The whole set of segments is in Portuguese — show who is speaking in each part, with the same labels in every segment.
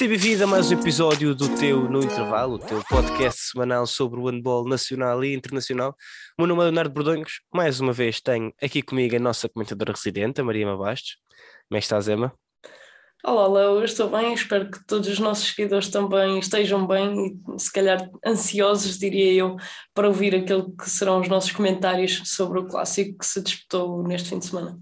Speaker 1: Seja bem-vindo a mais um episódio do teu No Intervalo, o teu podcast semanal sobre o handball nacional e internacional. O meu nome é Leonardo Bordonhos. Mais uma vez tenho aqui comigo a nossa comentadora residente, a Maria Mabastos. Como é que estás, Emma?
Speaker 2: Olá, Léo, eu estou bem, espero que todos os nossos seguidores também estejam bem e se calhar ansiosos, diria eu, para ouvir aquilo que serão os nossos comentários sobre o clássico que se disputou neste fim de semana.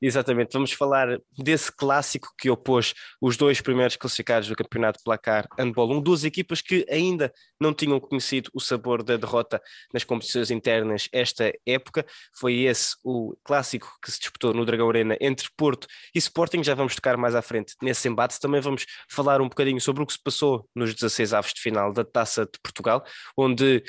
Speaker 1: Exatamente, vamos falar desse clássico que opôs os dois primeiros classificados do campeonato placar handball, um, duas equipas que ainda não tinham conhecido o sabor da derrota nas competições internas esta época. Foi esse o clássico que se disputou no Dragão Arena entre Porto e Sporting. Já vamos tocar mais à frente nesse embate. Também vamos falar um bocadinho sobre o que se passou nos 16 avos de final da Taça de Portugal, onde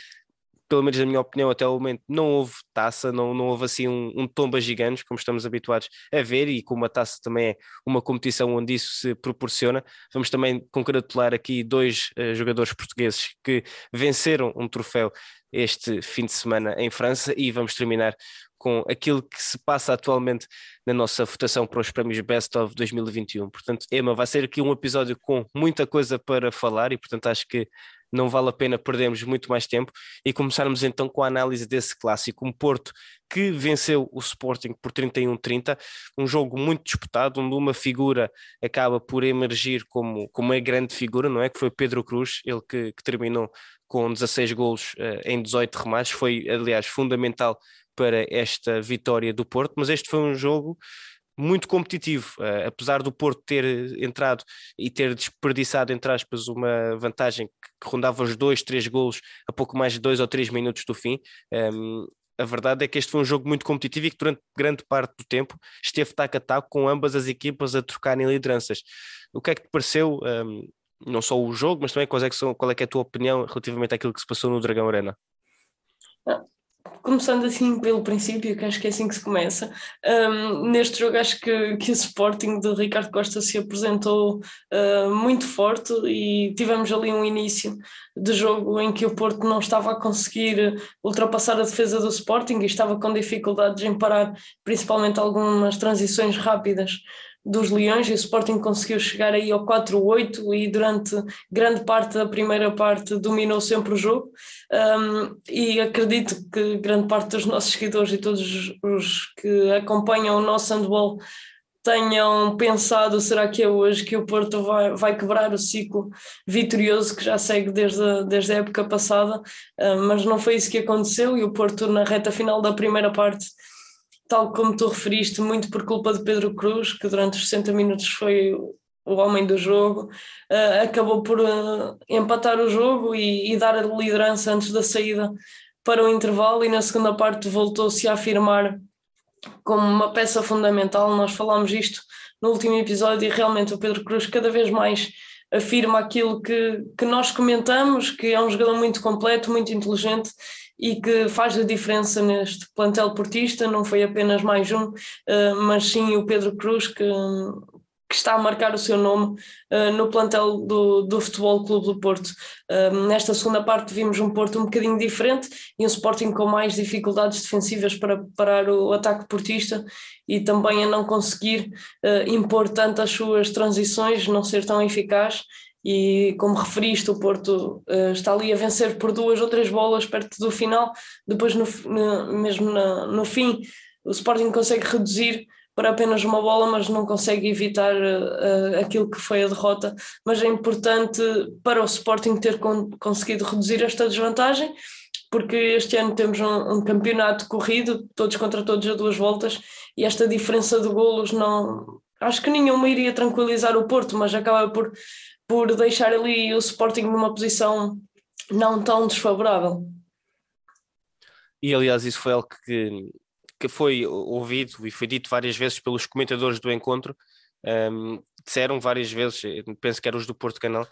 Speaker 1: pelo menos na minha opinião, até o momento não houve taça, não, não houve assim um, um tomba gigante, como estamos habituados a ver, e como a taça também é uma competição onde isso se proporciona, vamos também congratular aqui dois uh, jogadores portugueses que venceram um troféu este fim de semana em França e vamos terminar com aquilo que se passa atualmente na nossa votação para os prémios Best of 2021. Portanto, Emma, vai ser aqui um episódio com muita coisa para falar e, portanto, acho que não vale a pena perdermos muito mais tempo e começarmos então com a análise desse clássico. Um Porto que venceu o Sporting por 31-30, um jogo muito disputado, onde uma figura acaba por emergir como, como uma grande figura, não é? Que foi Pedro Cruz, ele que, que terminou com 16 golos uh, em 18 remates, foi aliás fundamental para esta vitória do Porto, mas este foi um jogo muito competitivo, uh, apesar do Porto ter entrado e ter desperdiçado, entre aspas, uma vantagem que, rondava os dois, três golos a pouco mais de dois ou três minutos do fim. Um, ehm, a verdade é que este foi um jogo muito competitivo e que durante grande parte do tempo esteve taco a taco com ambas as equipas a trocarem lideranças. O que é que te pareceu, um, ehm, não só o jogo, mas também qual é, que são, qual é, que é a tua opinião relativamente àquilo que se passou no Dragão Arena?
Speaker 2: Começando assim pelo princípio, que acho que é assim que se começa, um, neste jogo acho que, que o Sporting de Ricardo Costa se apresentou uh, muito forte e tivemos ali um início de jogo em que o Porto não estava a conseguir ultrapassar a defesa do Sporting e estava com dificuldades em parar principalmente algumas transições rápidas dos Leões e o Sporting conseguiu chegar aí ao 4-8 e durante grande parte da primeira parte dominou sempre o jogo. Um, e acredito que grande parte dos nossos seguidores e todos os que acompanham o nosso handball tenham pensado será que é hoje que o Porto vai, vai quebrar o ciclo vitorioso que já segue desde a, desde a época passada, mas não foi isso que aconteceu e o Porto na reta final da primeira parte tal como tu referiste, muito por culpa de Pedro Cruz, que durante os 60 minutos foi o homem do jogo, uh, acabou por uh, empatar o jogo e, e, dar a liderança antes da saída para o intervalo e na segunda parte voltou-se a afirmar como uma peça fundamental. Nós falámos isto no último episódio e realmente o Pedro Cruz cada vez mais afirma aquilo que, que nós comentamos, que é um jogador muito completo, muito inteligente e que faz a diferença neste plantel portista, não foi apenas mais um, uh, mas sim o Pedro Cruz que, que está a marcar o seu nome uh, no plantel do, do Futebol Clube do Porto. Uh, nesta segunda parte vimos um Porto um bocadinho diferente e um Sporting com mais dificuldades defensivas para parar o ataque portista e também a não conseguir impor tanto as suas transições, não ser tão eficaz e como referiste, o Porto uh, está ali a vencer por duas ou três bolas perto do final, depois no, no mesmo na, no fim o Sporting consegue reduzir para apenas uma bola, mas não consegue evitar uh, aquilo que foi a derrota. Mas é importante para o Sporting ter con conseguido reduzir esta desvantagem, porque este ano temos um, um, campeonato corrido, todos contra todos a duas voltas, e esta diferença de golos não. Acho que nenhuma iria tranquilizar o Porto, mas acaba por por deixar ali o Sporting numa posição não tão desfavorável.
Speaker 1: E aliás, isso foi algo que, que foi ouvido e foi dito várias vezes pelos comentadores do encontro. Um, disseram várias vezes, penso que eram os do Porto Canal,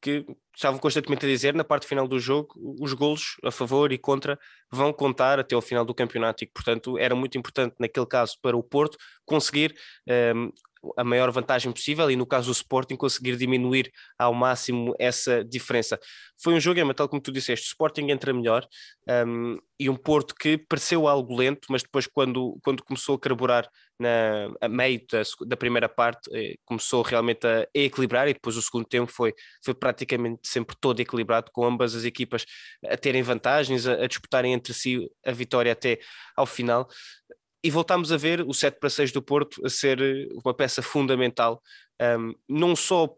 Speaker 1: que estavam constantemente a dizer na parte final do jogo os golos a favor e contra vão contar até ao final do campeonato e portanto, era muito importante naquele caso para o Porto conseguir um, a maior vantagem possível e no caso do Sporting conseguir diminuir ao máximo essa diferença. Foi um jogo, é tal como tu disseste, o Sporting entra melhor um, e um Porto que pareceu algo lento, mas depois quando, quando começou a carburar na, a meio da, da primeira parte, eh, começou realmente a, equilibrar e depois o segundo tempo foi, foi praticamente sempre todo equilibrado, com ambas as equipas a terem vantagens, a, a disputarem entre si a vitória até ao final e voltámos a ver o 7 para 6 do Porto a ser eh, uma peça fundamental, um, não só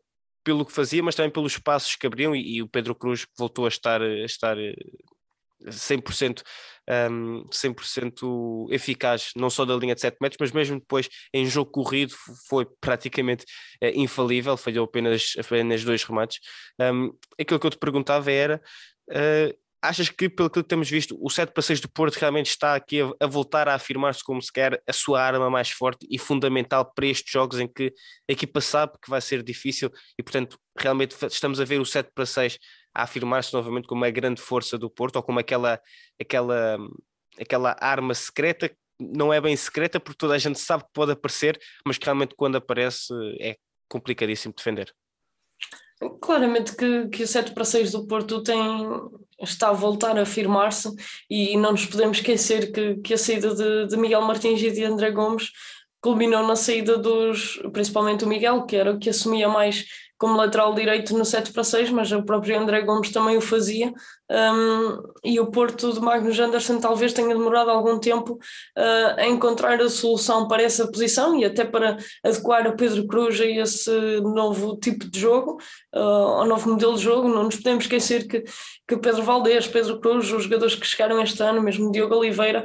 Speaker 1: pelo que fazia, mas também pelos passos que abriam, e, e o Pedro Cruz voltou a estar, a estar 100%, um, 100 eficaz, não só da linha de 7 metros, mas mesmo depois em jogo corrido foi praticamente uh, infalível, falhou apenas, apenas dois remates. Um, aquilo que eu te perguntava era. Uh, achas que, pelo que temos visto, o 7 para 6 do Porto realmente está aqui a, a voltar a afirmar-se como se quer a sua arma mais forte e fundamental para estes jogos em que a equipa sabe que vai ser difícil e, portanto, realmente estamos a ver o 7 para 6 a afirmar-se novamente como a grande força do Porto ou como aquela, aquela, aquela arma secreta não é bem secreta porque toda a gente sabe que pode aparecer, mas que realmente quando aparece é complicadíssimo defender.
Speaker 2: Claramente que, que o 7 para 6 do Porto tem, está a voltar a afirmar-se e não nos podemos esquecer que, que a saída de, de Miguel Martins e de André Gomes culminou na saída dos, principalmente o Miguel, que era o que assumia mais como lateral direito no 7 para 6, mas o próprio André Gomes também o fazia. Um, e o Porto de Magnus Anderson talvez tenha demorado algum tempo uh, a encontrar a solução para essa posição e até para adequar o Pedro Cruz a esse novo tipo de jogo, uh, ao novo modelo de jogo. Não nos podemos esquecer que, que Pedro Valdez, Pedro Cruz, os jogadores que chegaram este ano, mesmo Diogo Oliveira,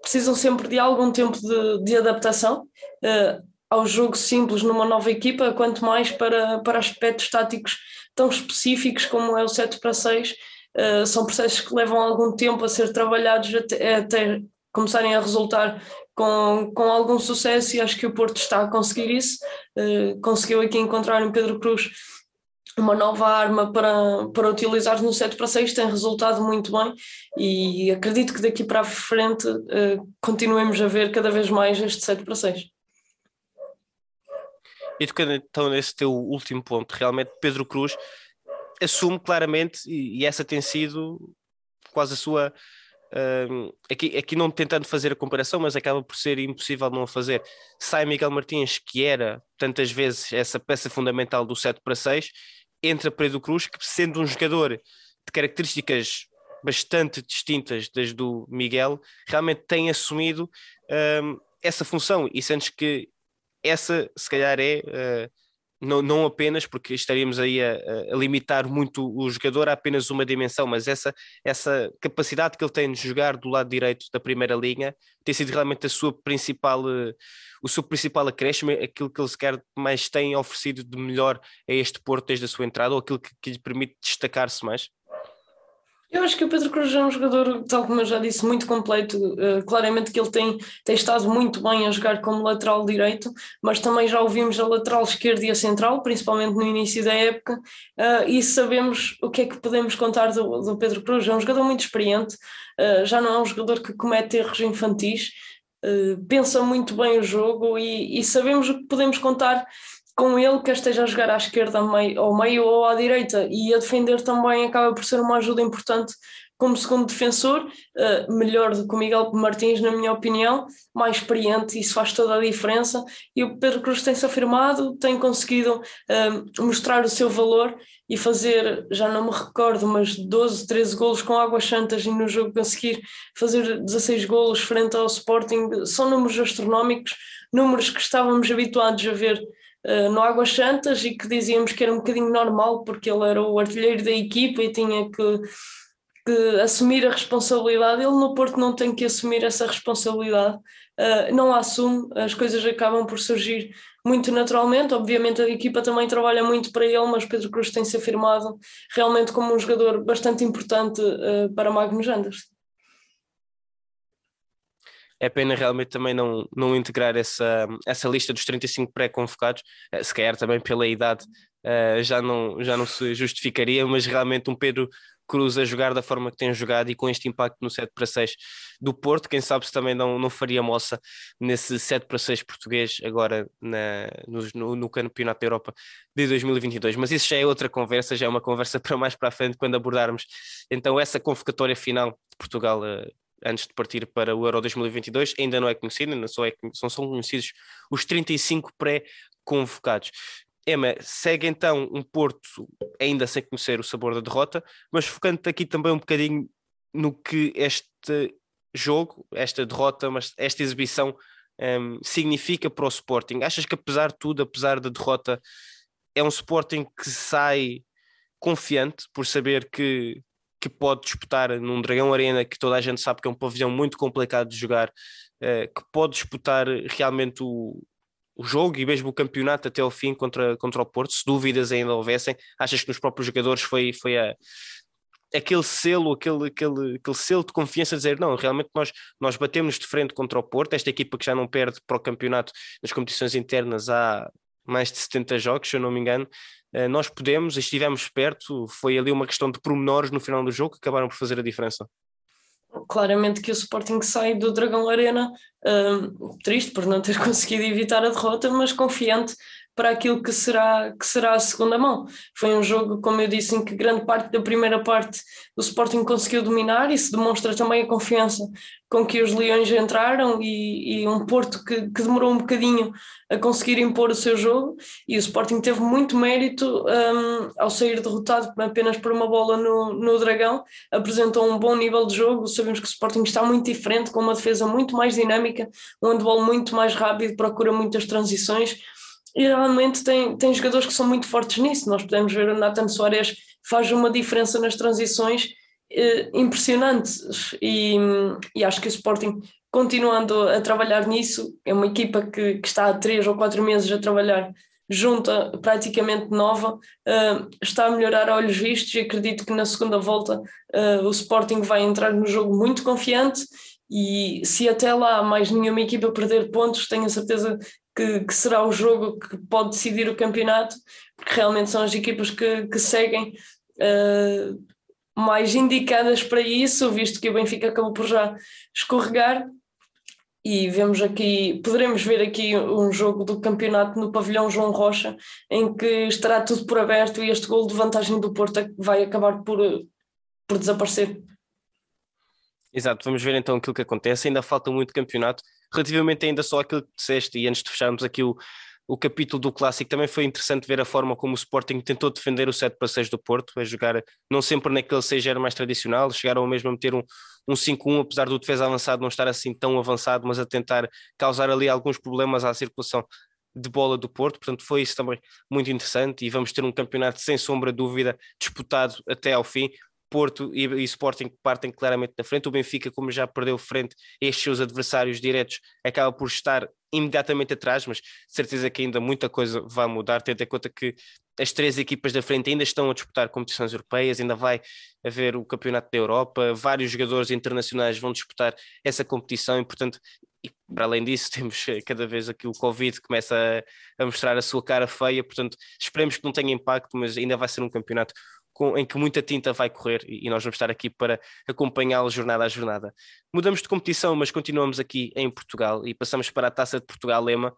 Speaker 2: precisam sempre de algum tempo de, de adaptação. Uh, ao jogo simples numa nova equipa, quanto mais para, para aspectos táticos tão específicos como é o 7 para 6. Uh, eh, são processos que levam algum tempo a ser trabalhados até, até começarem a resultar com, com algum sucesso e acho que o Porto está a conseguir isso. Uh, conseguiu aqui encontrar em Pedro Cruz uma nova arma para, para utilizar no 7 para 6, tem resultado muito bem e acredito que daqui para a frente uh, continuemos a ver cada vez mais este 7 para 6.
Speaker 1: E tocando então nesse teu último ponto, realmente Pedro Cruz assume claramente, e, essa tem sido quase a sua. Uh, aqui, aqui não tentando fazer a comparação, mas acaba por ser impossível não fazer. Sai Miguel Martins, que era tantas vezes essa peça fundamental do 7 para 6, entra Pedro Cruz, que sendo um jogador de características bastante distintas das do Miguel, realmente tem assumido essa função e sentes que essa se calhar é uh, não, não apenas porque estaríamos aí a, a, limitar muito o jogador a apenas uma dimensão, mas essa, essa capacidade que ele tem de jogar do lado direito da primeira linha tem sido realmente a sua principal, uh, o seu principal acréscimo, aquilo que ele sequer mais tem oferecido de melhor a este Porto desde a sua entrada, ou aquilo que, que lhe permite destacar-se mais?
Speaker 2: Eu acho que o Pedro Cruz é um jogador, tal como eu já disse, muito completo. Uh, claramente que ele tem, tem estado muito bem a jogar como lateral direito, mas também já ouvimos a lateral esquerda e a central, principalmente no início da época, uh, e sabemos o que é que podemos contar do, do Pedro Cruz. É um jogador muito experiente, uh, já não é um jogador que comete erros infantis, pensa muito bem o jogo e, e sabemos o que podemos contar com ele que esteja a jogar à esquerda ao meio ou à direita e a defender também acaba por ser uma ajuda importante como segundo defensor, uh, melhor do que o Miguel Martins, na minha opinião, mais experiente, isso faz toda a diferença. E o Pedro Cruz tem-se afirmado, tem conseguido uh, mostrar o seu valor e fazer, já não me recordo, mas 12, 13 golos com Águas Santas e no jogo conseguir fazer 16 golos frente ao Sporting, são números astronómicos, números que estávamos habituados a ver uh, no Águas Santas e que dizíamos que era um bocadinho normal porque ele era o artilheiro da equipa e tinha que, que assumir a responsabilidade. Ele no Porto não tem que assumir essa responsabilidade, uh, não a assume, as coisas acabam por surgir muito naturalmente. Obviamente a equipa também trabalha muito para ele, mas Pedro Cruz tem se afirmado realmente como um jogador bastante importante uh, para Magnus Anderson.
Speaker 1: É pena realmente também não, não integrar essa, essa lista dos 35 pré-convocados, eh, se calhar também pela idade uh, já, não, já não se justificaria, mas realmente um Pedro Cruz a jogar da forma que tem jogado e com este impacto no 7 para 6 do Porto, quem sabe se também não, não faria moça nesse 7 para 6 português agora na, no, no Campeonato da Europa de 2022. Mas isso já é outra conversa, já é uma conversa para mais para a frente quando abordarmos então essa convocatória final de Portugal uh, antes de partir para o Euro 2022, ainda não é conhecida, não só, é, são, são conhecidos os 35 pré-convocados. Emma, segue então um Porto ainda sem conhecer o sabor da derrota, mas focando aqui também um bocadinho no que este jogo, esta derrota, mas esta exibição um, significa para o Sporting. Achas que apesar de tudo, apesar da derrota, é um Sporting que sai confiante por saber que, que pode disputar num Dragão Arena, que toda a gente sabe que é um pavilhão muito complicado de jogar, uh, que pode disputar realmente o, o jogo e mesmo o campeonato até ao fim contra, contra o Porto, se dúvidas ainda houvessem, achas que nos próprios jogadores foi, foi a, aquele selo, aquele, aquele, aquele selo de confiança dizer não, realmente nós, nós batemos de frente contra o Porto, esta equipa que já não perde para o campeonato nas competições internas há mais de 70 jogos, se eu não me engano, eh, nós podemos, estivemos perto, foi ali uma questão de pormenores no final do jogo que acabaram por fazer a diferença.
Speaker 2: Claramente que o Sporting sai do Dragão Arena um, triste por não ter conseguido evitar a derrota, mas confiante para aquilo que será, que será a segunda mão. Foi um jogo, como eu disse, em que grande parte da primeira parte o Sporting conseguiu dominar e se demonstra também a confiança com que os Leões entraram e, e um Porto que, que, demorou um bocadinho a conseguir impor o seu jogo. E o Sporting teve muito mérito um, ao sair derrotado apenas por uma bola no, no Dragão, apresentou um bom nível de jogo, sabemos que o Sporting está muito diferente, com uma defesa muito mais dinâmica, um handball muito mais rápido, procura muitas transições e realmente tem, tem jogadores que são muito fortes nisso. Nós podemos ver o Nathan Soares faz uma diferença nas transições eh, impressionante e, e, acho que o Sporting continuando a trabalhar nisso, é uma equipa que, que está há três ou quatro meses a trabalhar junta, praticamente nova, uh, está a melhorar a olhos vistos e acredito que na segunda volta uh, o Sporting vai entrar no jogo muito confiante e se até lá mais nenhuma equipa perder pontos, tenho a certeza que, que, será o jogo que pode decidir o campeonato, porque realmente são as equipas que, que seguem uh, mais indicadas para isso, visto que o Benfica acabou por já escorregar. E vemos aqui, poderemos ver aqui um jogo do campeonato no pavilhão João Rocha, em que estará tudo por aberto e este gol de vantagem do Porto vai acabar por, por desaparecer.
Speaker 1: Exato, vamos ver então aquilo que acontece. Ainda falta muito campeonato. Relativamente ainda só aquilo que disseste, e antes de fecharmos aqui o, o capítulo do clássico, também foi interessante ver a forma como o Sporting tentou defender o 7 para 6 do Porto, a jogar não sempre naquele 6 era mais tradicional, chegaram mesmo a meter um, um 5-1, apesar do defesa avançado não estar assim tão avançado, mas a tentar causar ali alguns problemas à circulação de bola do Porto, portanto foi isso também muito interessante e vamos ter um campeonato sem sombra de dúvida disputado até ao fim, Porto e, e Sporting partem claramente na frente. O Benfica, como já perdeu frente a estes seus adversários diretos, acaba por estar imediatamente atrás, mas certeza que ainda muita coisa vai mudar, tendo em conta que as três equipas da frente ainda estão a disputar competições europeias, ainda vai haver o Campeonato da Europa, vários jogadores internacionais vão disputar essa competição e, portanto, e para além disso, temos cada vez aqui o Covid começa a, a mostrar a sua cara feia, portanto, esperemos que não tenha impacto, mas ainda vai ser um campeonato com, em que muita tinta vai correr e, e nós vamos estar aqui para acompanhá-lo jornada a jornada. Mudamos de competição, mas continuamos aqui em Portugal e passamos para a Taça de Portugal Lema.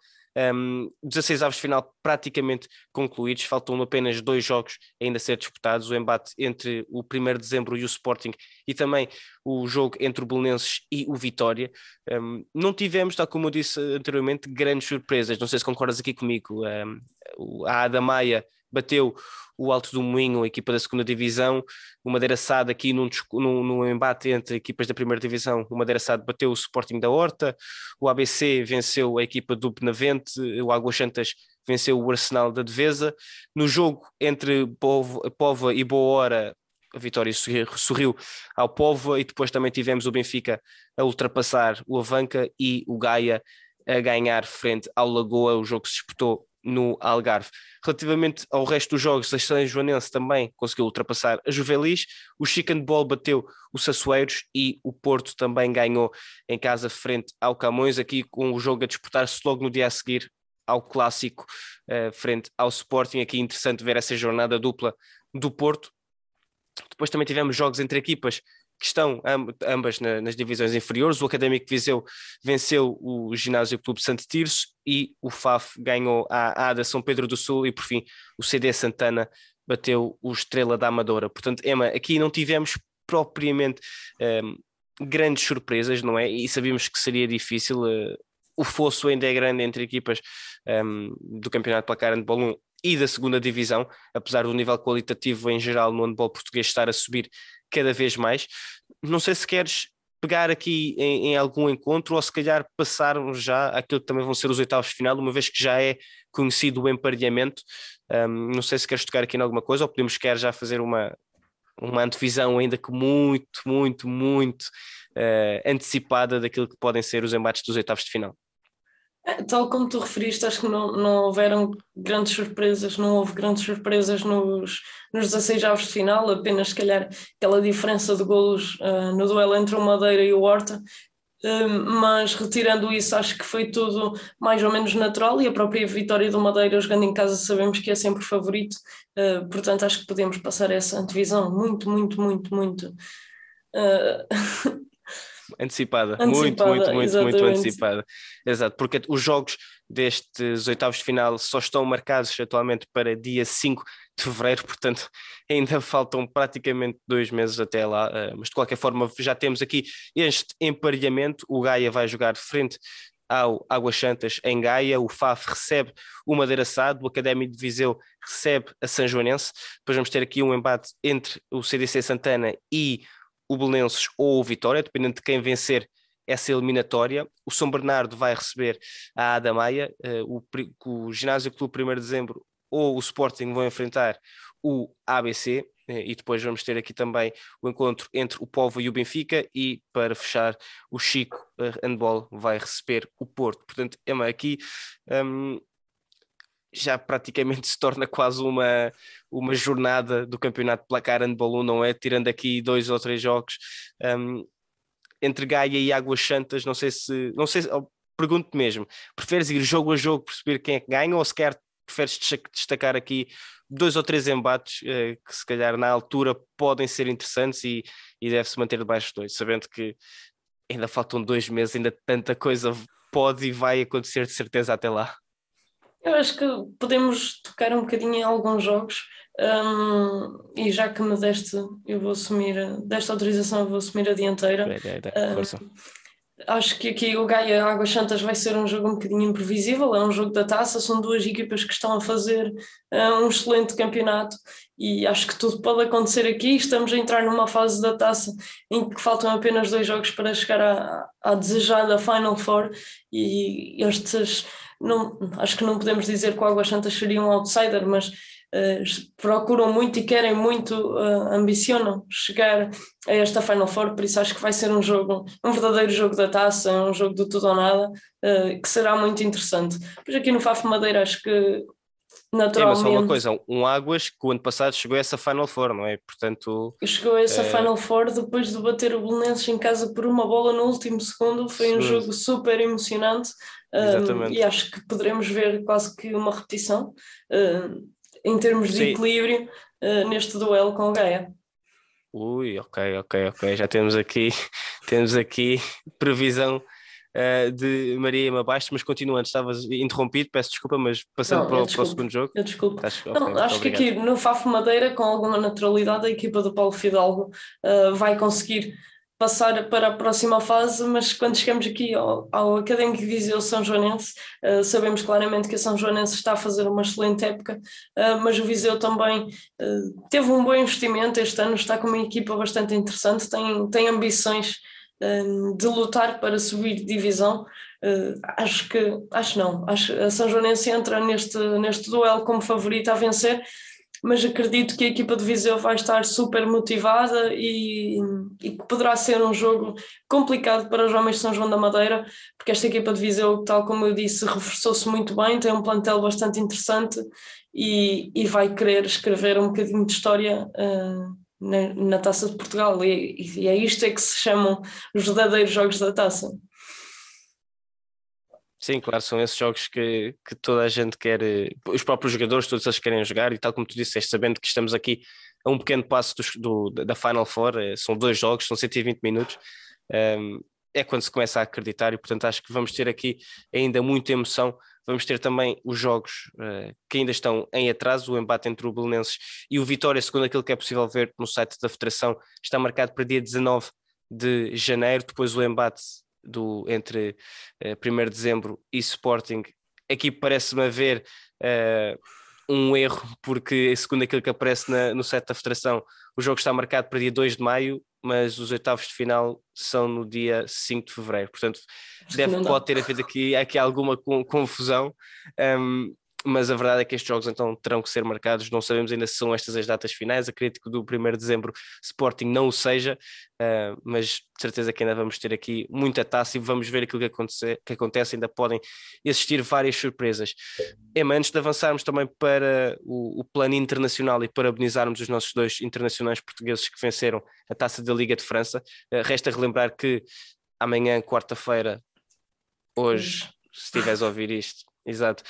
Speaker 1: Um, 16 avos de final praticamente concluídos, faltam apenas dois jogos ainda a ser disputados: o embate entre o 1 de dezembro e o Sporting, e também o jogo entre o Belenenses e o Vitória. Um, não tivemos, tal como eu disse anteriormente, grandes surpresas. Não sei se concordas aqui comigo. Um, a Ada Maia bateu o Alto do Moinho, a equipa da segunda divisão, o Madeira Sade aqui num, num, num, embate entre equipas da primeira divisão, o Madeira Sade bateu o Sporting da Horta, o ABC venceu a equipa do Benavente, o Águas Santas venceu o Arsenal da Devesa. No jogo entre Povo, e Boa Hora, a vitória sorriu ao Povo e depois também tivemos o Benfica a ultrapassar o Avanca e o Gaia a ganhar frente ao Lagoa, o jogo se disputou no Algarve. Relativamente ao resto dos jogos, a São Joanense também conseguiu ultrapassar a Juvelis, o Ball bateu o Sassueiros e o Porto também ganhou em casa frente ao Camões, aqui com o jogo a disputar-se logo no dia a seguir ao clássico uh, frente ao Sporting. Aqui interessante ver essa jornada dupla do Porto. Depois também tivemos jogos entre equipas que estão ambas nas divisões inferiores. O Académico Viseu venceu o Ginásio Clube Santo Tirso e o FAF ganhou a ADA São Pedro do Sul e, por fim, o CD Santana bateu o Estrela da Amadora. Portanto, Emma, aqui não tivemos propriamente um, grandes surpresas, não é? E sabíamos que seria difícil. Uh, o fosso ainda é grande entre equipas um, do Campeonato Placar Handball 1 e da segunda divisão, apesar do nível qualitativo em geral no handball português estar a subir cada vez mais. Não sei se queres pegar aqui em, em, algum encontro ou se calhar passarmos já aquilo que também vão ser os oitavos de final, uma vez que já é conhecido o emparelhamento. Um, não sei se queres tocar aqui em alguma coisa ou podemos querer já fazer uma, uma antevisão ainda que muito, muito, muito uh, antecipada daquilo que podem ser os embates dos oitavos de final.
Speaker 2: Tal como tu referiste, acho que não, não houveram grandes surpresas, não houve grandes surpresas nos, nos 16 avos de final, apenas se calhar aquela diferença de golos uh, no duelo entre o Madeira e o Horta, uh, mas retirando isso, acho que foi tudo mais ou menos natural e a própria vitória do Madeira jogando em casa sabemos que é sempre favorito, uh, portanto acho que podemos passar essa divisão muito, muito, muito, muito.
Speaker 1: antecipada, antecipada muito, muito, muito, exatamente. muito antecipada. Exato, porque os jogos destes oitavos de final só estão marcados atualmente para dia 5 de fevereiro, portanto ainda faltam praticamente dois meses até lá, eh, mas de qualquer forma já temos aqui este emparelhamento, o Gaia vai jogar frente ao Águas Santas em Gaia, o FAF recebe o Madeira Sado, o Académico de Viseu recebe a São Joanense, depois vamos ter aqui um embate entre o CDC Santana e o Belenenses ou o Vitória, dependendo de quem vencer essa eliminatória. O São Bernardo vai receber a Ada Maia, uh, o, o Ginásio Clube 1 de Dezembro ou o Sporting vão enfrentar o ABC, eh, e depois vamos ter aqui também o encontro entre o Povo e o Benfica, e para fechar, o Chico uh, Handball vai receber o Porto. Portanto, Emma, aqui um, já praticamente se torna quase uma, uma jornada do campeonato de placar handball, não é? Tirando aqui dois ou três jogos um, entre Gaia e Águas Santas, não sei se, não sei, pergunto mesmo, preferes ir jogo a jogo perceber quem é que ganha ou sequer preferes destacar aqui dois ou três embates eh, que se calhar na altura podem ser interessantes e, e deve-se manter debaixo de dois, sabendo que ainda faltam dois meses, ainda tanta coisa pode e vai acontecer de certeza até lá.
Speaker 2: Eu acho que podemos tocar um bocadinho em alguns jogos um, e já que me deste, eu vou assumir, desta autorização eu vou assumir a dianteira. É, um, acho que aqui o Gaia Águas Santas vai ser um jogo um bocadinho imprevisível, é um jogo da taça, são duas equipas que estão a fazer um excelente campeonato e acho que tudo pode acontecer aqui. Estamos a entrar numa fase da taça em que faltam apenas dois jogos para chegar à, à desejada Final Four e estes não, acho que não podemos dizer que o Águas Santas seria um outsider, mas uh, procuram muito e querem muito, uh, ambicionam chegar a esta Final Four, por isso acho que vai ser um jogo, um verdadeiro jogo da taça, um jogo do tudo ou nada, uh, que será muito interessante. Pois aqui no Faf Madeira acho que naturalmente.
Speaker 1: É, mas só uma coisa, um Águas que o ano passado chegou a essa Final Four, não é? Portanto.
Speaker 2: Chegou a essa é... Final Four depois de bater o Belenenses em casa por uma bola no último segundo, foi um jogo super emocionante. Um, e acho que poderemos ver quase que uma repetição uh, em termos de Sim. equilíbrio uh, neste duelo com o Gaia.
Speaker 1: Ui, ok, ok, ok. Já temos aqui, temos aqui previsão uh, de Maria Mabaixo, mas continuando, estavas interrompido, peço desculpa, mas passando não, para, para, o segundo jogo.
Speaker 2: Eu desculpo. Estás, não, acho que aqui no Fafo Madeira, com alguma naturalidade, a equipa do Paulo Fidalgo uh, vai conseguir passar para a próxima fase, mas quando chegamos aqui ao, ao Académico de Viseu São Joanense, uh, sabemos claramente que a São Joanense está a fazer uma excelente época, uh, mas o Viseu também uh, teve um bom investimento este ano, está com uma equipa bastante interessante, tem, tem ambições de lutar para subir de divisão. acho que, acho não, acho a São Joanense entra neste, neste duelo como favorita a vencer, mas acredito que a equipa de Viseu vai estar super motivada e, e que poderá ser um jogo complicado para os homens de São João da Madeira, porque esta equipa de Viseu, tal como eu disse, reforçou-se muito bem, tem um plantel bastante interessante e, e vai querer escrever um bocadinho de história uh, na, na, Taça de Portugal, e, e é isto é que se chamam os verdadeiros jogos da Taça.
Speaker 1: Sim, claro, são esses jogos que, que toda a gente quer, eh, os próprios jogadores, todos eles querem jogar, e tal como tu disseste, sabendo que estamos aqui a um pequeno passo do, do da Final Four, eh, são dois jogos, são 120 minutos, um, ehm, é quando se começa a acreditar, e portanto acho que vamos ter aqui ainda muita emoção. Vamos ter também os jogos uh, que ainda estão em atraso, o embate entre o Belenenses e o Vitória, segundo aquilo que é possível ver no site da Federação, está marcado para dia 19 de janeiro, depois o embate do, entre uh, eh, 1 de dezembro e Sporting. Aqui parece-me haver uh, um erro, porque segundo aquilo que aparece na, no site da Federação, o jogo está marcado para dia 2 de maio, mas os oitavos de final são no dia 5 de fevereiro. Portanto, deve, pode ter havido aqui, aqui alguma confusão. Um, mas a verdade é que estes jogos então terão que ser marcados, não sabemos ainda se são estas as datas finais, acredito que do 1 de dezembro Sporting não o seja, uh, mas de certeza que ainda vamos ter aqui muita taça e vamos ver aquilo que, aconte que acontece, ainda podem existir várias surpresas. Emma, antes de avançarmos também para o, o, plano internacional e parabenizarmos os nossos dois internacionais portugueses que venceram a taça da Liga de França, uh, resta relembrar que amanhã, quarta-feira, hoje, se estiveres a ouvir isto, Exato.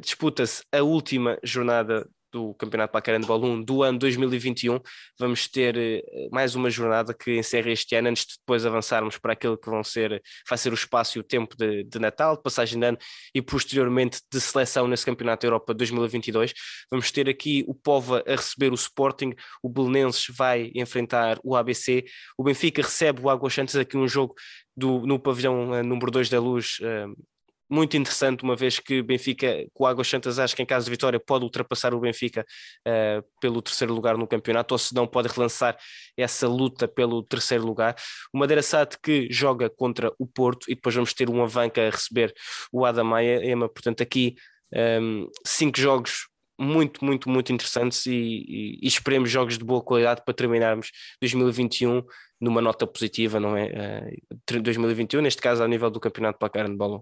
Speaker 1: Disputa-se a última jornada do Campeonato Pacar Handball 1 do ano 2021. Vamos ter uh, mais uma jornada que encerra este ano, antes de depois avançarmos para aquilo que vão ser, vai ser o espaço e o tempo de, de Natal, de passagem de ano e posteriormente de seleção nesse Campeonato Europa 2022. Vamos ter aqui o Pova a receber o Sporting, o Belenenses vai enfrentar o ABC, o Benfica recebe o Águas Santas aqui um jogo do, no pavilhão uh, número 2 da Luz, uh, muito interessante, uma vez que Benfica, com o Águas Santas, acho que em caso de vitória pode ultrapassar o Benfica uh, pelo terceiro lugar no campeonato, ou se não pode relançar essa luta pelo terceiro lugar. O Madeira Sade que joga contra o Porto e depois vamos ter um Avanca a receber o Adamaia, Ema, portanto aqui um, ehm, cinco jogos muito, muito, muito interessantes e, e, e, esperemos jogos de boa qualidade para terminarmos 2021 numa nota positiva, não é? Uh, eh, 2021, neste caso, ao nível do Campeonato Placar de Bola.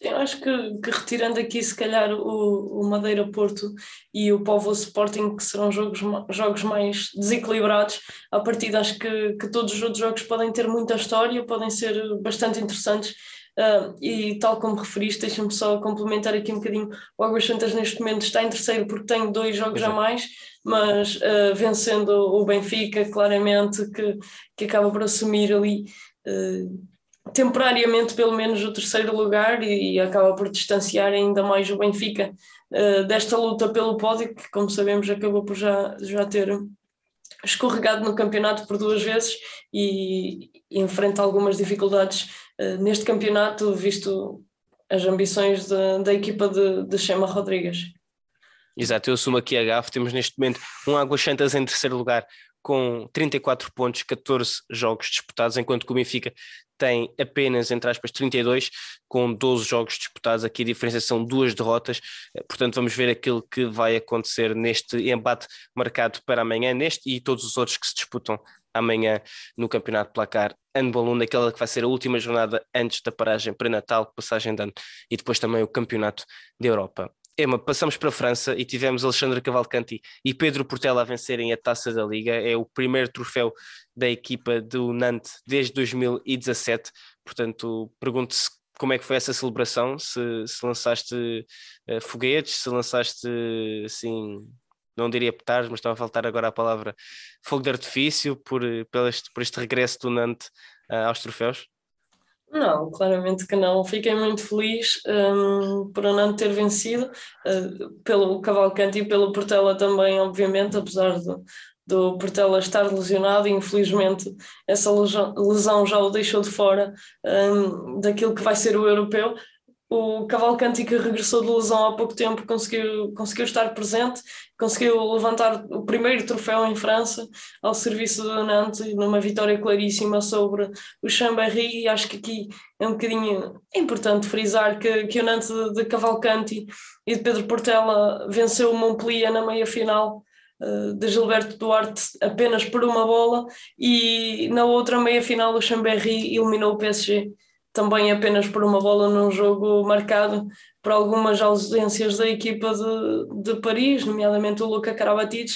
Speaker 2: Eu acho que, que, retirando aqui, se calhar, o, o Madeira Porto e o Povo Sporting, que serão jogos, jogos mais desequilibrados, a partir acho que, que todos os outros jogos podem ter muita história, podem ser bastante interessantes. Uh, e tal como referiste, deixa-me só complementar aqui um bocadinho. O Águas Santas neste momento está em terceiro porque tem dois jogos a mais, mas uh, vencendo o Benfica, claramente que, que acaba por assumir ali. Uh, temporariamente pelo menos o terceiro lugar e, acaba por distanciar ainda mais o Benfica uh, desta luta pelo pódio, que como sabemos acabou por já, já ter escorregado no campeonato por duas vezes e, e enfrenta algumas dificuldades uh, neste campeonato, visto as ambições de, da equipa de, de Chema Rodrigues.
Speaker 1: Exato, eu assumo aqui a GAF, temos neste momento um Águas Santas em terceiro lugar com 34 pontos, 14 jogos disputados, enquanto que o Benfica tem apenas, entre aspas, 32, com 12 jogos disputados. Aqui a diferença são duas derrotas, eh, portanto, vamos ver aquilo que vai acontecer neste embate marcado para amanhã, neste e todos os outros que se disputam amanhã no Campeonato Placar Handball 1, naquela que vai ser a última jornada antes da paragem pré-natal, passagem de ano, e depois também o Campeonato da Europa. Emma, passamos para a França e tivemos Alexandre Cavalcanti e Pedro Portela a vencerem a taça da Liga. É o primeiro troféu da equipa do Nantes desde 2017. Portanto, pergunto-se como é que foi essa celebração, se, se lançaste uh, foguetes, se lançaste assim, não diria petardos, mas estava a faltar agora a palavra fogo de artifício por, por, este, por este regresso do Nantes uh, aos troféus?
Speaker 2: Não, claramente que não. Fiquei muito feliz um, por não ter vencido, uh, pelo Cavalcante e pelo Portela também, obviamente, apesar de, do Portela estar lesionado infelizmente essa lesão já o deixou de fora um, daquilo que vai ser o europeu o Cavalcanti que regressou de lesão há pouco tempo conseguiu, conseguiu estar presente, conseguiu levantar o primeiro troféu em França ao serviço do Nantes numa vitória claríssima sobre o Chambéry e acho que aqui é um bocadinho importante frisar que, que o Nantes de, de Cavalcanti e de Pedro Portela venceu o Montpellier na meia-final uh, de Gilberto Duarte apenas por uma bola e na outra meia-final o Chambéry eliminou o PSG também apenas por uma bola num jogo marcado por algumas ausências da equipa de, de Paris, nomeadamente o Luca Karabatic,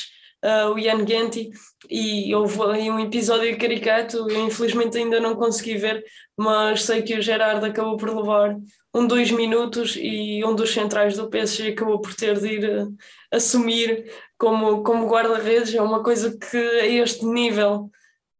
Speaker 2: uh, o Ian Genti, e houve aí um episódio caricato, eu infelizmente ainda não consegui ver, mas sei que o Gerard acabou por levar um dois minutos e um dos centrais do PSG acabou por ter de ir uh, assumir como, como guarda-redes, é uma coisa que a este nível,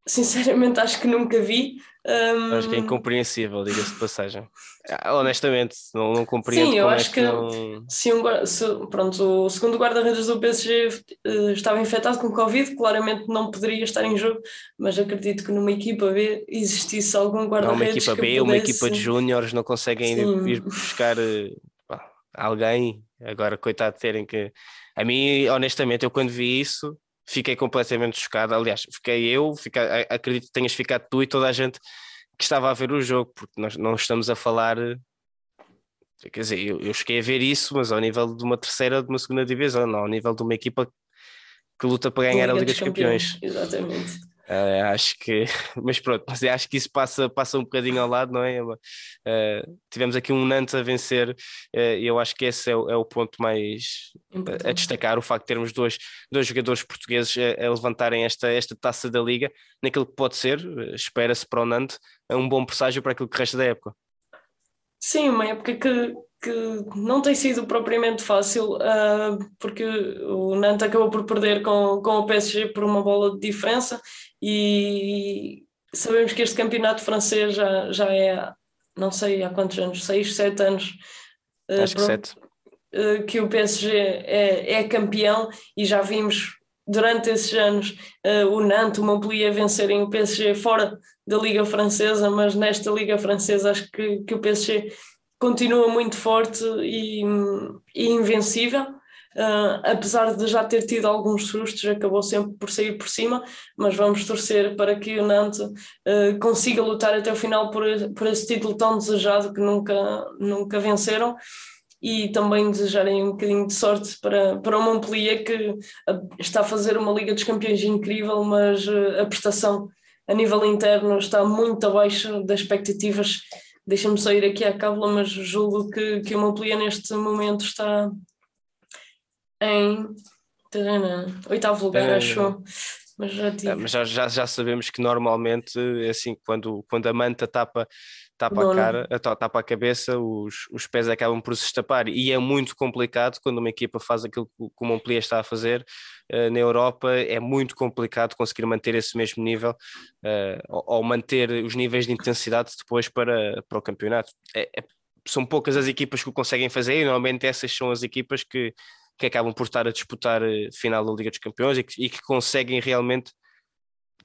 Speaker 2: sinceramente acho que nunca vi,
Speaker 1: um... Acho que é incompreensível, diga-se de passagem. Ah, honestamente, não, não compreendo.
Speaker 2: Sim, eu
Speaker 1: é
Speaker 2: acho que, não... se, um, se pronto, o segundo guarda-redes do PSG uh, eh, estava infectado com Covid, claramente não poderia estar em jogo, mas acredito que numa equipa B existisse algum guarda-redes.
Speaker 1: Uma equipa B, pudesse... uma equipa de júniores não conseguem ir, ir, buscar uh, alguém. Agora, coitado de terem que. A mim, honestamente, eu quando vi isso, fiquei completamente chocado. Aliás, fiquei eu, fiquei, acredito que tenhas ficado tu e toda a gente que estava a ver o jogo, porque nós não estamos a falar. Quer dizer, eu, eu cheguei a ver isso, mas ao nível de uma terceira ou de uma segunda divisão, não ao nível de uma equipa que luta para ganhar Liga a Liga dos, dos Campeões.
Speaker 2: Campeões. Exatamente.
Speaker 1: Uh, acho que, mas pronto, mas acho que isso passa, passa um bocadinho ao lado, não é? Uh, tivemos aqui um Nantes a vencer, e uh, eu acho que esse é o, é o ponto mais a destacar: o facto de termos dois, dois jogadores portugueses a, a, levantarem esta, esta taça da Liga, naquilo que pode ser, espera-se para o Nantes, um bom presságio para aquilo que resta da época.
Speaker 2: Sim, uma época que, que não tem sido propriamente fácil, porque o Nantes acabou por perder com, com o PSG por uma bola de diferença e sabemos que este campeonato francês já, já é, não sei há quantos anos, seis, sete anos.
Speaker 1: Eh, Acho que sete.
Speaker 2: Eh, que o PSG é, é campeão e já vimos durante esses anos uh, o Nantes, o Montpellier vencerem o PSG fora da Liga Francesa, mas nesta Liga Francesa acho que, que o PSG continua muito forte e, e invencível. Uh, apesar de já ter tido alguns sustos, acabou sempre por sair por cima, mas vamos torcer para que o Nantes uh, consiga lutar até o final por, por esse título tão desejado que nunca, nunca venceram e também desejarem um bocadinho de sorte para, para o Montpellier que está a fazer uma Liga dos Campeões incrível, mas uh, a prestação a nível interno está muito abaixo das expectativas. Deixa-me sair aqui à cábula, mas julgo que, que o Montpellier neste momento está, em oitavo lugar, é, acho. Mas, já,
Speaker 1: é, mas já, já, já, sabemos que normalmente, assim, quando, quando a manta tapa, tapa a cara, tapa a cabeça, os, os pés acabam por se estapar. E é muito complicado quando uma equipa faz aquilo que o Montpellier está a fazer uh, na Europa, é muito complicado conseguir manter esse mesmo nível uh, ou, ou, manter os níveis de intensidade depois para, para o campeonato. É, é, são poucas as equipas que o conseguem fazer e normalmente essas são as equipas que que acabam por estar a disputar a eh, final da Liga dos Campeões e que, e que conseguem realmente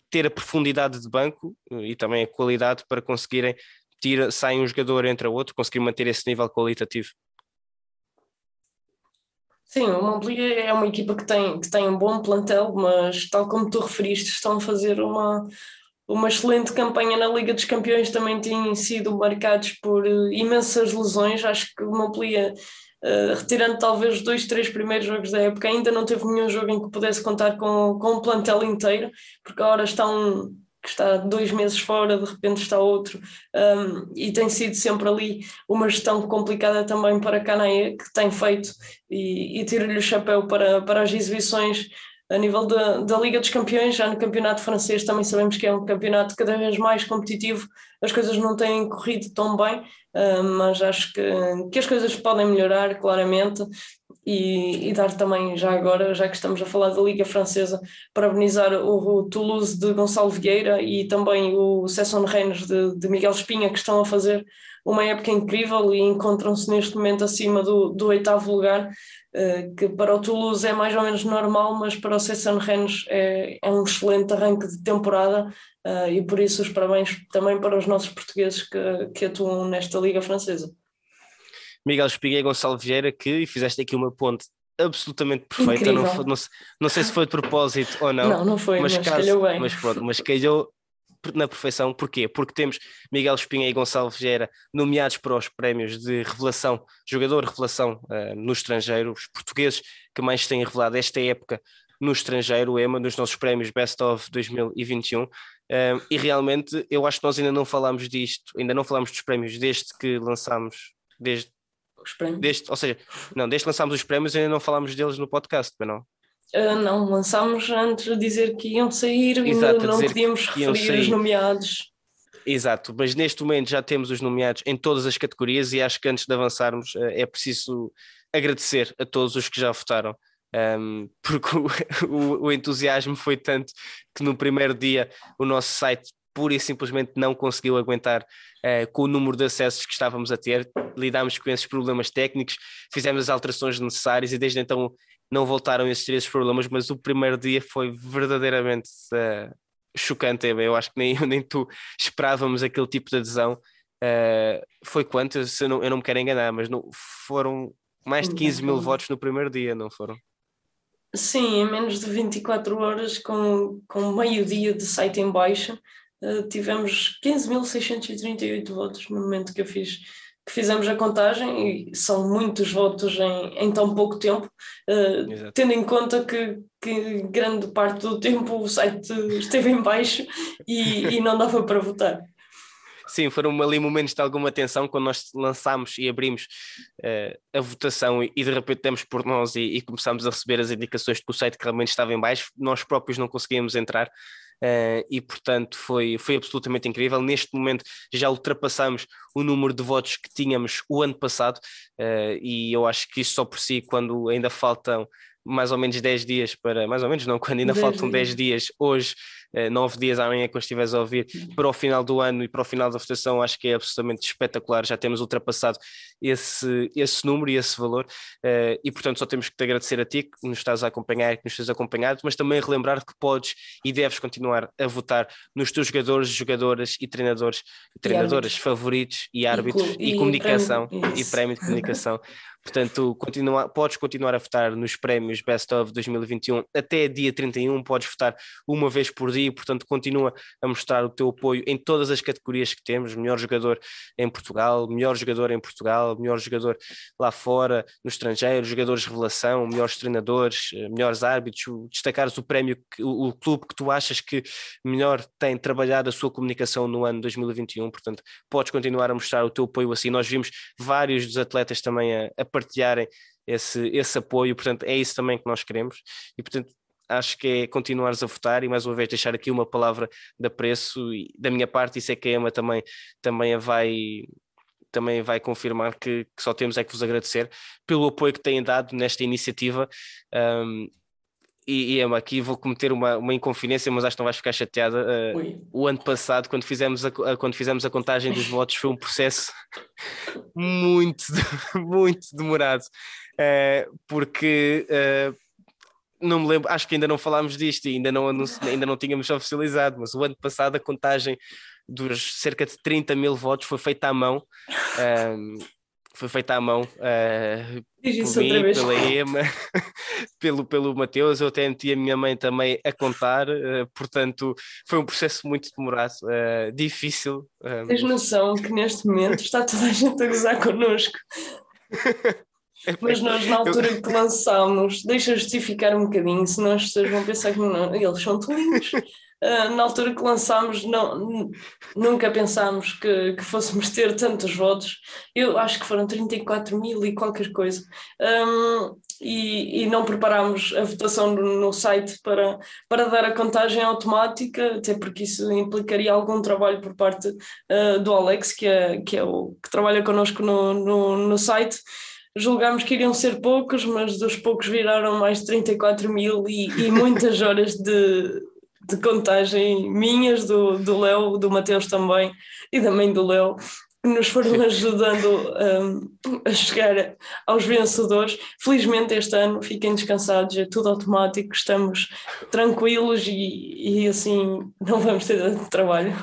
Speaker 1: ter a profundidade de banco eh, e também a qualidade para conseguirem tira, saem um jogador entre outro, conseguir manter esse nível qualitativo.
Speaker 2: Sim, o Montpellier é uma equipa que tem, que tem um bom plantel, mas tal como tu referiste, estão a fazer uma, uma excelente campanha na Liga dos Campeões, também têm sido marcados por uh, imensas lesões. Acho que o Montpellier Uh, retirando talvez os dois, três primeiros jogos da época, ainda não teve nenhum jogo em que pudesse contar com, com um plantel inteiro, porque agora está um que está dois meses fora, de repente está outro, um, e tem sido sempre ali uma gestão complicada também para Canaé, que tem feito, e, e tiro-lhe o chapéu para, para as exibições a nível da, da Liga dos Campeões, já no campeonato francês também sabemos que é um campeonato cada vez mais competitivo, as coisas não têm corrido tão bem, uh, mas acho que, que as coisas podem melhorar claramente e, e, dar também, já agora, já que estamos a falar da Liga Francesa, parabenizar o, o Toulouse de Gonçalo Vieira e também o Sesson Rennes de, de Miguel Espinha, que estão a fazer uma época incrível e encontram-se neste momento acima do, do oitavo lugar, que para o Toulouse é mais ou menos normal, mas para o Cessan Rennes é, é um excelente arranque de temporada uh, e por isso os parabéns também para os nossos portugueses que, que atuam nesta Liga Francesa.
Speaker 1: Miguel Espiga e Gonçalo Vieira, que fizeste aqui uma ponte absolutamente perfeita. Não, não, não, sei se foi de propósito ou não.
Speaker 2: Não, não foi, mas, mas calhou bem.
Speaker 1: Mas pronto, mas calhou na perfeição. Porquê? Porque temos Miguel Espinha e Gonçalo Vieira nomeados para os prémios de revelação, jogador revelação uh, no estrangeiro, os portugueses que mais têm revelado esta época no estrangeiro, o EMA, nos nossos prémios Best of 2021. Uh, eh, e realmente eu acho que nós ainda não falámos disto, ainda não falámos dos prémios desde que lançámos, desde,
Speaker 2: os prémios.
Speaker 1: desde ou seja, não, desde que lançámos os prémios ainda não falámos deles no podcast, não?
Speaker 2: Uh, não, lançámos antes a dizer que iam sair Exato, e não, não podíamos referir os nomeados.
Speaker 1: Exato, mas neste momento já temos os nomeados em todas as categorias e acho que antes de avançarmos uh, é preciso agradecer a todos os que já votaram. Um, porque o, o, o, entusiasmo foi tanto que no primeiro dia o nosso site pura e simplesmente não conseguiu aguentar uh, com o número de acessos que estávamos a ter. Lidámos com esses problemas técnicos, fizemos as alterações necessárias e desde então não voltaram esses problemas, mas o primeiro dia foi verdadeiramente uh, chocante. Eu acho que nem eu nem tu esperávamos aquele tipo de adesão. Uh, foi quanto? Eu não, eu não me quero enganar, mas não, foram mais de 15 mil votos no primeiro dia, não foram?
Speaker 2: Sim, em menos de 24 horas, com, com meio-dia de site em baixa, uh, tivemos 15.638 votos no momento que eu fiz que fizemos a contagem e são muitos votos em, em tão pouco tempo, uh, tendo em conta que, que grande parte do tempo o site esteve em baixo e, e não dava para votar.
Speaker 1: Sim, foram ali momentos de alguma tensão quando nós lançámos e abrimos uh, a votação e, e, de repente demos por nós e, e começámos a receber as indicações de que o site realmente estava em baixo, nós próprios não conseguíamos entrar. Uh, e portanto foi, foi absolutamente incrível. Neste momento já ultrapassamos o número de votos que tínhamos o ano passado, uh, e eu acho que isso só por si, quando ainda faltam mais ou menos 10 dias para, mais ou menos não, quando ainda 10 faltam dias. 10 dias, hoje, eh, 9 dias amanhã, quando estiveres a ouvir, para o final do ano e para o final da votação, acho que é absolutamente espetacular, já temos ultrapassado esse, esse número e esse valor, eh, e portanto só temos que te agradecer a ti que nos estás a acompanhar, que nos tens acompanhado, mas também relembrar que podes e deves continuar a votar nos teus jogadores, jogadoras e treinadores, e treinadoras favoritos e árbitros e, e, e comunicação prémio, e prémio de comunicação. Portanto, continua, podes continuar a votar nos prémios Best of 2021 até dia 31, podes votar uma vez por dia, portanto, continua a mostrar o teu apoio em todas as categorias que temos: melhor jogador em Portugal, melhor jogador em Portugal, melhor jogador lá fora, no estrangeiro, jogadores revelação, melhores treinadores, eh, melhores árbitros, destacares o prémio, o, o clube que tu achas que melhor tem trabalhado a sua comunicação no ano 2021, portanto, podes continuar a mostrar o teu apoio assim. Nós vimos vários dos atletas também a, a partilharem esse, esse apoio, portanto, é isso também que nós queremos. E, portanto, acho que é continuares a votar e mais uma vez deixar aqui uma palavra de apreço e da minha parte, isso é que a Emma também, também a vai também vai confirmar que, que, só temos é que vos agradecer pelo apoio que têm dado nesta iniciativa. Um, e, e Emma, aqui vou cometer uma, uma inconfidência, mas acho que não vais ficar chateada. Uh, o ano passado, quando fizemos a, quando fizemos a contagem dos votos, foi um processo muito, muito demorado, uh, porque uh, não me lembro, acho que ainda não falámos disto e ainda não, ainda não tínhamos oficializado, mas o ano passado a contagem dos cerca de 30 mil votos foi feita à mão. Um, foi feita à mão uh, por mim, pela Ema, pelo, pelo Mateus, eu até meti a minha mãe também a contar, uh, portanto foi um processo muito demorado, uh, difícil.
Speaker 2: Tens noção que neste momento está toda a gente a gozar connosco. Mas nós, na altura que lançámos, deixa justificar um bocadinho, senão as pessoas vão pensar que não, eles são tolinhos. Uh, na altura que lançámos, não, nunca pensámos que, que fôssemos ter tantos votos. Eu acho que foram 34 mil e qualquer coisa. Um, e, e, não preparámos a votação no, no, site para, para dar a contagem automática, até porque isso implicaria algum trabalho por parte uh, do Alex, que é, que é o que trabalha connosco no, no, no site julgámos que iriam ser poucos, mas dos poucos viraram mais de 34 mil e, e muitas horas de, de contagem minhas, do, do Léo, do Mateus também e da mãe do Léo, que nos foram ajudando um, a chegar aos vencedores. Felizmente este ano fiquem descansados, é tudo automático, estamos tranquilos e, e assim não vamos ter tanto trabalho.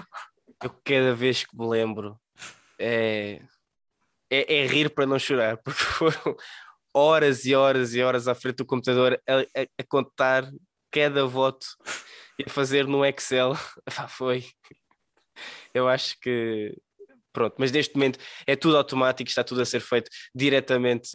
Speaker 1: Eu cada vez que me lembro é, é, é rir para não chorar, porque foram horas e horas e horas à frente do computador a, a, a contar cada voto e a fazer no Excel. foi. Eu acho que pronto, mas neste momento é tudo automático, está tudo a ser feito diretamente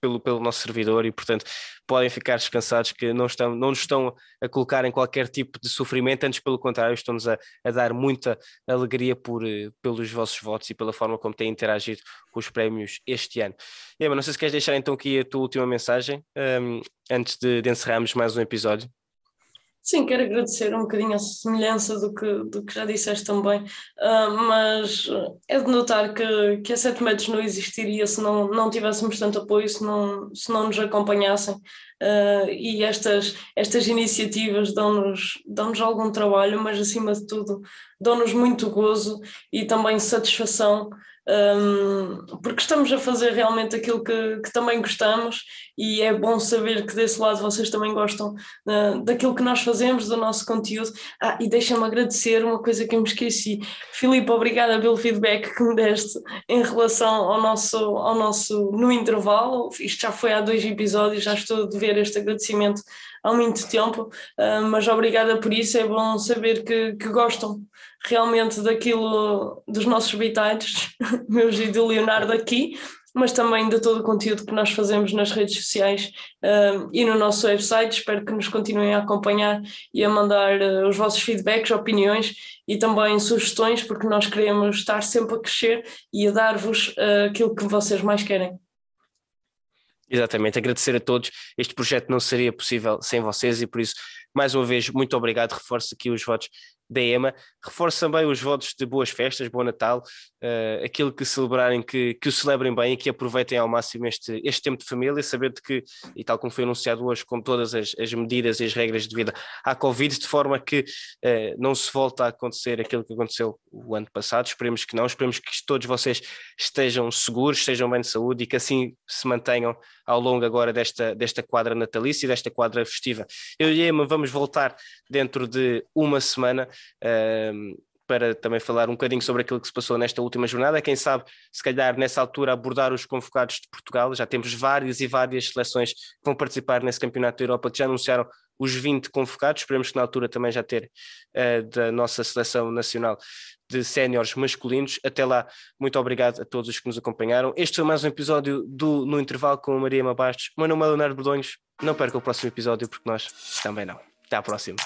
Speaker 1: pelo, pelo nosso servidor e, portanto, podem ficar descansados que não, estão, não nos estão a colocar em qualquer tipo de sofrimento, antes pelo contrário, estão-nos a, a, dar muita alegria por, eh, pelos vossos votos e pela forma como têm interagido com os prémios este ano. E, não sei se queres deixar então aqui a tua última mensagem um, antes de, de encerrarmos mais um episódio.
Speaker 2: Sim, quero agradecer um bocadinho a semelhança do que, do que já disseste também, uh, mas é de notar que, que a 7 metros não existiria se não, não tivéssemos tanto apoio, se não, se não nos acompanhassem. Uh, e estas, estas iniciativas dão-nos dão algum trabalho, mas acima de tudo dão-nos muito gozo e também satisfação um, porque estamos a fazer realmente aquilo que, que, também gostamos e é bom saber que desse lado vocês também gostam uh, daquilo que nós fazemos, do nosso conteúdo. Ah, e deixa-me agradecer uma coisa que eu me esqueci. Filipe, obrigada pelo feedback que me deste em relação ao nosso, ao nosso no intervalo. Isto já foi há dois episódios, já estou a dever este agradecimento há muito tempo, uh, mas obrigada por isso, é bom saber que, que gostam realmente daquilo dos nossos habitantes, meus e do Leonardo aqui, mas também de todo o conteúdo que nós fazemos nas redes sociais uh, e no nosso website. Espero que nos continuem a acompanhar e a mandar uh, os vossos feedbacks, opiniões e também sugestões, porque nós queremos estar sempre a crescer e a dar-vos uh, aquilo que vocês mais querem.
Speaker 1: Exatamente, agradecer a todos. Este projeto não seria possível sem vocês e por isso, mais uma vez, muito obrigado. Reforço aqui os votos da EMA. Reforço também os votos de boas festas, bom Natal, uh, aquilo que celebrarem, que, que o celebrem bem e que aproveitem ao máximo este, este tempo de família, saber de que, e tal como foi anunciado hoje, com todas as, as medidas e as regras de vida à Covid, de forma que uh, não se volta a acontecer aquilo que aconteceu o ano passado. Esperemos que não, esperemos que todos vocês estejam seguros, estejam bem de saúde e que assim se mantenham ao longo agora desta, desta quadra natalícia e desta quadra festiva. Eu e a Emma vamos voltar dentro de uma semana para também falar um bocadinho sobre aquilo que se passou nesta última jornada. Quem sabe, se calhar, nessa altura, abordar os convocados de Portugal. Já temos várias e várias seleções que vão participar nesse Campeonato da Europa, que já anunciaram os 20 convocados. Esperemos que na altura também já ter uh, da nossa seleção nacional de séniores masculinos. Até lá, muito obrigado a todos os que nos acompanharam. Este foi mais um episódio do No Intervalo com a Maria Mabastos. Meu nome é Leonardo Bordonhos. Não perca o próximo episódio, porque nós também não. Até à próxima.